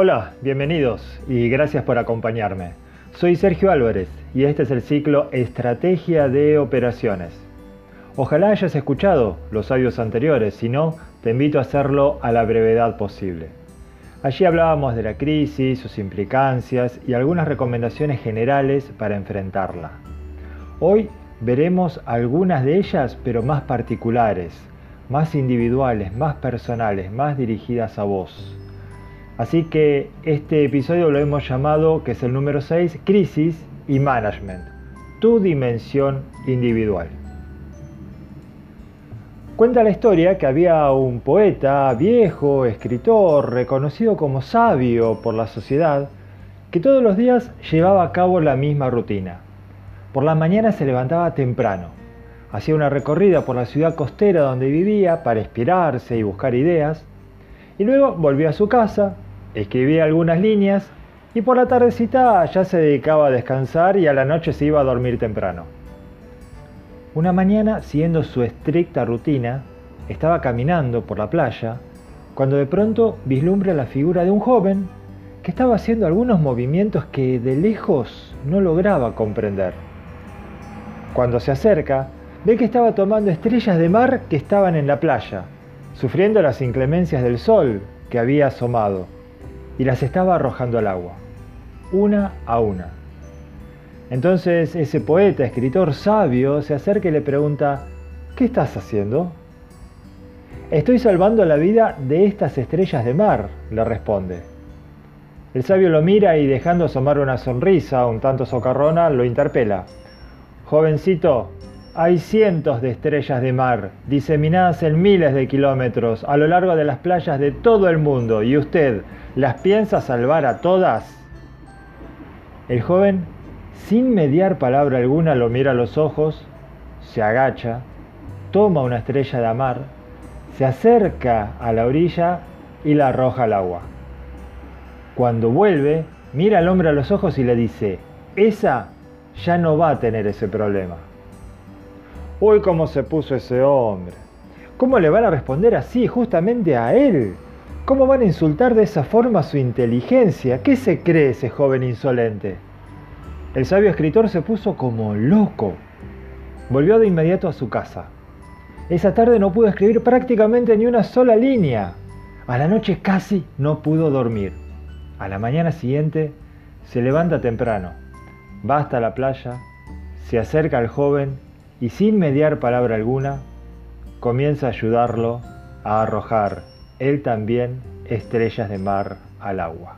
Hola, bienvenidos y gracias por acompañarme. Soy Sergio Álvarez y este es el ciclo Estrategia de Operaciones. Ojalá hayas escuchado los audios anteriores, si no, te invito a hacerlo a la brevedad posible. Allí hablábamos de la crisis, sus implicancias y algunas recomendaciones generales para enfrentarla. Hoy veremos algunas de ellas, pero más particulares, más individuales, más personales, más dirigidas a vos. Así que este episodio lo hemos llamado, que es el número 6, Crisis y Management, tu dimensión individual. Cuenta la historia que había un poeta viejo, escritor, reconocido como sabio por la sociedad, que todos los días llevaba a cabo la misma rutina. Por la mañana se levantaba temprano, hacía una recorrida por la ciudad costera donde vivía para inspirarse y buscar ideas, y luego volvía a su casa, escribía algunas líneas y por la tardecita ya se dedicaba a descansar y a la noche se iba a dormir temprano. Una mañana, siguiendo su estricta rutina, estaba caminando por la playa cuando de pronto vislumbra la figura de un joven que estaba haciendo algunos movimientos que de lejos no lograba comprender. Cuando se acerca, ve que estaba tomando estrellas de mar que estaban en la playa, sufriendo las inclemencias del sol que había asomado, y las estaba arrojando al agua, una a una. Entonces ese poeta, escritor sabio, se acerca y le pregunta, ¿qué estás haciendo? Estoy salvando la vida de estas estrellas de mar, le responde. El sabio lo mira y dejando asomar una sonrisa un tanto socarrona, lo interpela. Jovencito, hay cientos de estrellas de mar, diseminadas en miles de kilómetros a lo largo de las playas de todo el mundo, y usted, ¿las piensa salvar a todas? El joven sin mediar palabra alguna lo mira a los ojos, se agacha, toma una estrella de mar, se acerca a la orilla y la arroja al agua. Cuando vuelve, mira al hombre a los ojos y le dice, esa ya no va a tener ese problema. Uy, cómo se puso ese hombre. ¿Cómo le van a responder así justamente a él? ¿Cómo van a insultar de esa forma su inteligencia? ¿Qué se cree ese joven insolente? El sabio escritor se puso como loco. Volvió de inmediato a su casa. Esa tarde no pudo escribir prácticamente ni una sola línea. A la noche casi no pudo dormir. A la mañana siguiente se levanta temprano, va hasta la playa, se acerca al joven y sin mediar palabra alguna, comienza a ayudarlo a arrojar él también estrellas de mar al agua.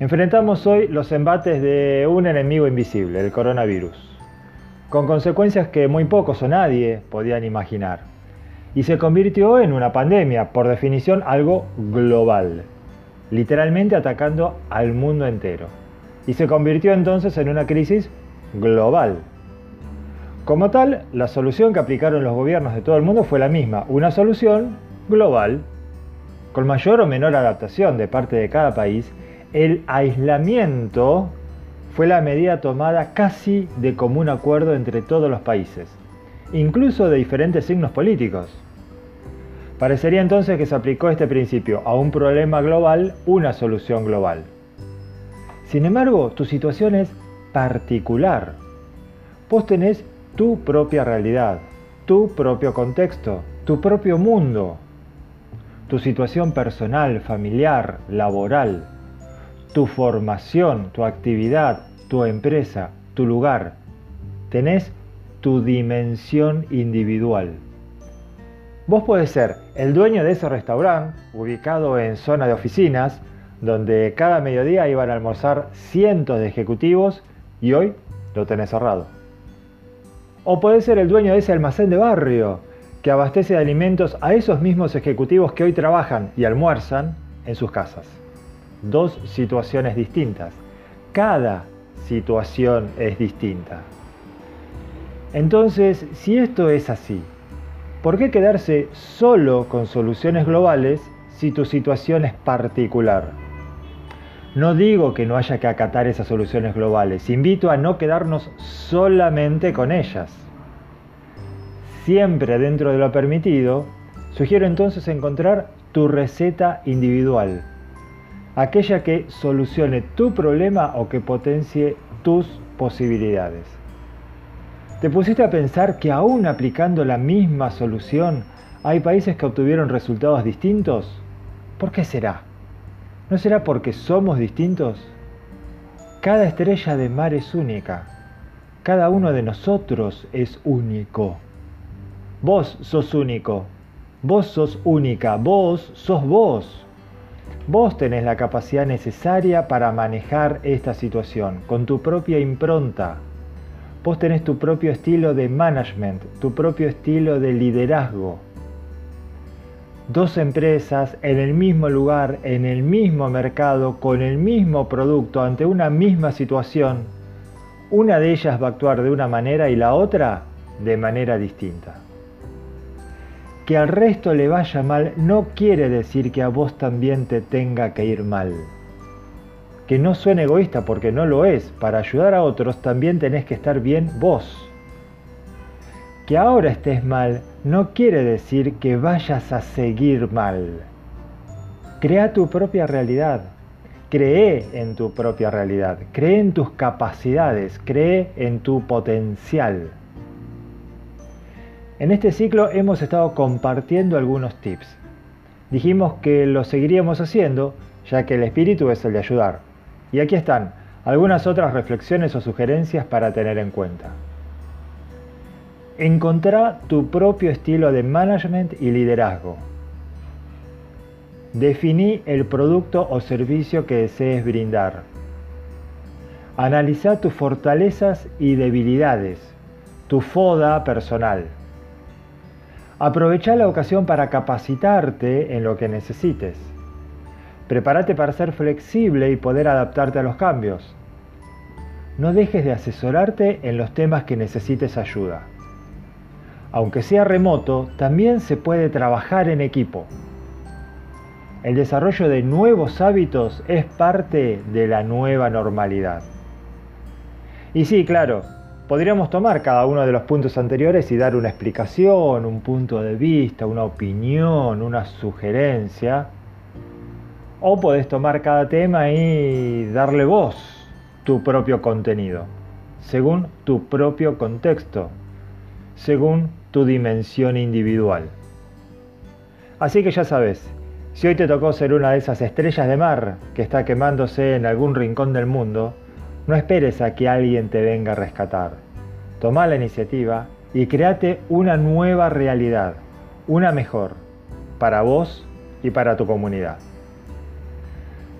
Enfrentamos hoy los embates de un enemigo invisible, el coronavirus, con consecuencias que muy pocos o nadie podían imaginar. Y se convirtió en una pandemia, por definición algo global, literalmente atacando al mundo entero. Y se convirtió entonces en una crisis global. Como tal, la solución que aplicaron los gobiernos de todo el mundo fue la misma, una solución global. Con mayor o menor adaptación de parte de cada país, el aislamiento fue la medida tomada casi de común acuerdo entre todos los países, incluso de diferentes signos políticos. Parecería entonces que se aplicó este principio a un problema global, una solución global. Sin embargo, tu situación es particular. Vos tenés tu propia realidad, tu propio contexto, tu propio mundo, tu situación personal, familiar, laboral, tu formación, tu actividad, tu empresa, tu lugar. Tenés tu dimensión individual. Vos podés ser el dueño de ese restaurante ubicado en zona de oficinas, donde cada mediodía iban a almorzar cientos de ejecutivos y hoy lo tenés cerrado. O podés ser el dueño de ese almacén de barrio que abastece de alimentos a esos mismos ejecutivos que hoy trabajan y almuerzan en sus casas dos situaciones distintas. Cada situación es distinta. Entonces, si esto es así, ¿por qué quedarse solo con soluciones globales si tu situación es particular? No digo que no haya que acatar esas soluciones globales, invito a no quedarnos solamente con ellas. Siempre dentro de lo permitido, sugiero entonces encontrar tu receta individual, aquella que solucione tu problema o que potencie tus posibilidades. ¿Te pusiste a pensar que aún aplicando la misma solución hay países que obtuvieron resultados distintos? ¿Por qué será? ¿No será porque somos distintos? Cada estrella de mar es única. Cada uno de nosotros es único. Vos sos único. Vos sos única. Vos sos vos. Vos tenés la capacidad necesaria para manejar esta situación con tu propia impronta. Vos tenés tu propio estilo de management, tu propio estilo de liderazgo dos empresas en el mismo lugar, en el mismo mercado, con el mismo producto, ante una misma situación, una de ellas va a actuar de una manera y la otra de manera distinta. Que al resto le vaya mal no quiere decir que a vos también te tenga que ir mal. Que no suene egoísta porque no lo es. Para ayudar a otros también tenés que estar bien vos. Que ahora estés mal no quiere decir que vayas a seguir mal. Crea tu propia realidad. Cree en tu propia realidad. Cree en tus capacidades. Cree en tu potencial. En este ciclo hemos estado compartiendo algunos tips. Dijimos que lo seguiríamos haciendo, ya que el espíritu es el de ayudar. Y aquí están algunas otras reflexiones o sugerencias para tener en cuenta. Encontrá tu propio estilo de management y liderazgo. Definí el producto o servicio que desees brindar. Analiza tus fortalezas y debilidades, tu foda personal. Aprovecha la ocasión para capacitarte en lo que necesites. Prepárate para ser flexible y poder adaptarte a los cambios. No dejes de asesorarte en los temas que necesites ayuda aunque sea remoto, también se puede trabajar en equipo. El desarrollo de nuevos hábitos es parte de la nueva normalidad. Y sí, claro, podríamos tomar cada uno de los puntos anteriores y dar una explicación, un punto de vista, una opinión, una sugerencia. O podés tomar cada tema y darle voz, tu propio contenido, según tu propio contexto, según tu dimensión individual. Así que ya sabes, si hoy te tocó ser una de esas estrellas de mar que está quemándose en algún rincón del mundo, no esperes a que alguien te venga a rescatar. Toma la iniciativa y créate una nueva realidad, una mejor, para vos y para tu comunidad.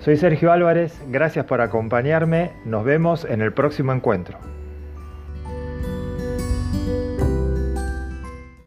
Soy Sergio Álvarez, gracias por acompañarme, nos vemos en el próximo encuentro.